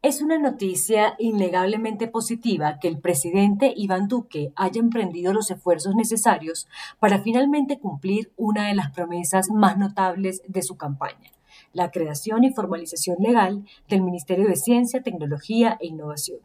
Es una noticia innegablemente positiva que el presidente Iván Duque haya emprendido los esfuerzos necesarios para finalmente cumplir una de las promesas más notables de su campaña, la creación y formalización legal del Ministerio de Ciencia, Tecnología e Innovación.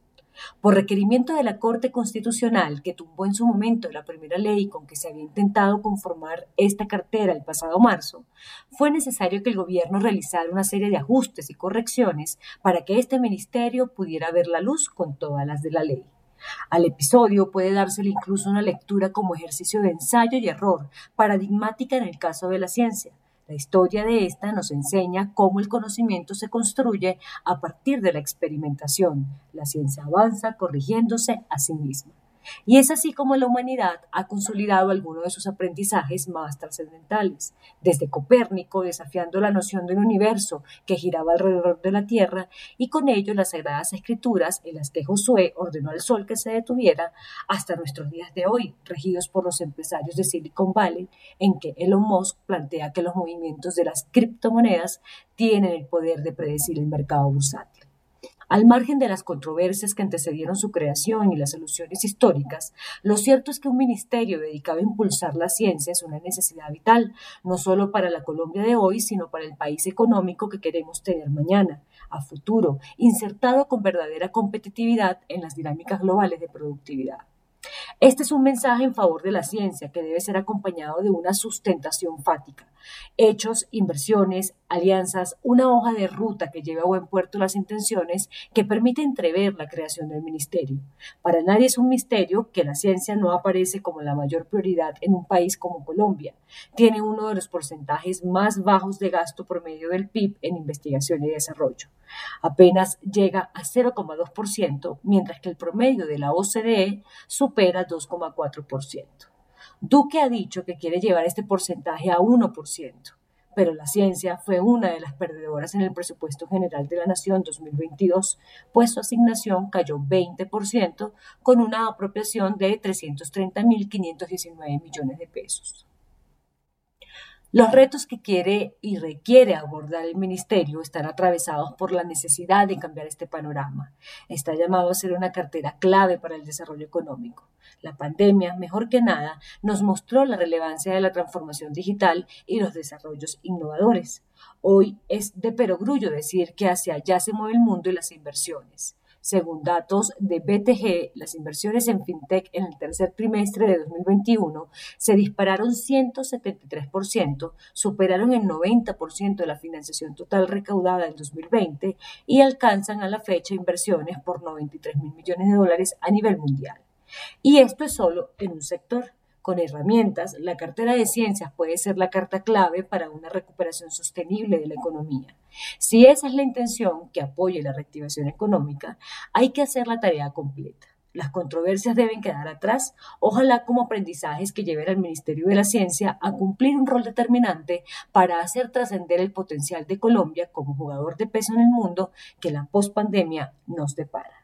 Por requerimiento de la Corte Constitucional, que tumbó en su momento la primera ley con que se había intentado conformar esta cartera el pasado marzo, fue necesario que el gobierno realizara una serie de ajustes y correcciones para que este ministerio pudiera ver la luz con todas las de la ley. Al episodio puede dársele incluso una lectura como ejercicio de ensayo y error, paradigmática en el caso de la ciencia, la historia de esta nos enseña cómo el conocimiento se construye a partir de la experimentación. La ciencia avanza corrigiéndose a sí misma. Y es así como la humanidad ha consolidado algunos de sus aprendizajes más trascendentales, desde Copérnico desafiando la noción del universo que giraba alrededor de la Tierra y con ello las sagradas escrituras en las que Josué ordenó al sol que se detuviera, hasta nuestros días de hoy, regidos por los empresarios de Silicon Valley, en que Elon Musk plantea que los movimientos de las criptomonedas tienen el poder de predecir el mercado bursátil. Al margen de las controversias que antecedieron su creación y las soluciones históricas, lo cierto es que un ministerio dedicado a impulsar la ciencia es una necesidad vital, no solo para la Colombia de hoy, sino para el país económico que queremos tener mañana, a futuro, insertado con verdadera competitividad en las dinámicas globales de productividad. Este es un mensaje en favor de la ciencia que debe ser acompañado de una sustentación fática, hechos, inversiones, alianzas, una hoja de ruta que lleve a buen puerto las intenciones que permite entrever la creación del ministerio. Para nadie es un misterio que la ciencia no aparece como la mayor prioridad en un país como Colombia. Tiene uno de los porcentajes más bajos de gasto promedio del PIB en investigación y desarrollo. Apenas llega a 0,2%, mientras que el promedio de la OCDE supera 2,4%. Duque ha dicho que quiere llevar este porcentaje a 1%, pero la ciencia fue una de las perdedoras en el presupuesto general de la Nación 2022, pues su asignación cayó 20% con una apropiación de 330.519 millones de pesos. Los retos que quiere y requiere abordar el Ministerio están atravesados por la necesidad de cambiar este panorama. Está llamado a ser una cartera clave para el desarrollo económico. La pandemia, mejor que nada, nos mostró la relevancia de la transformación digital y los desarrollos innovadores. Hoy es de perogrullo decir que hacia allá se mueve el mundo y las inversiones. Según datos de BTG, las inversiones en FinTech en el tercer trimestre de 2021 se dispararon 173%, superaron el 90% de la financiación total recaudada en 2020 y alcanzan a la fecha inversiones por 93 mil millones de dólares a nivel mundial. Y esto es solo en un sector. Con herramientas, la cartera de ciencias puede ser la carta clave para una recuperación sostenible de la economía. Si esa es la intención que apoye la reactivación económica, hay que hacer la tarea completa. Las controversias deben quedar atrás, ojalá como aprendizajes que lleven al Ministerio de la Ciencia a cumplir un rol determinante para hacer trascender el potencial de Colombia como jugador de peso en el mundo que la pospandemia nos depara.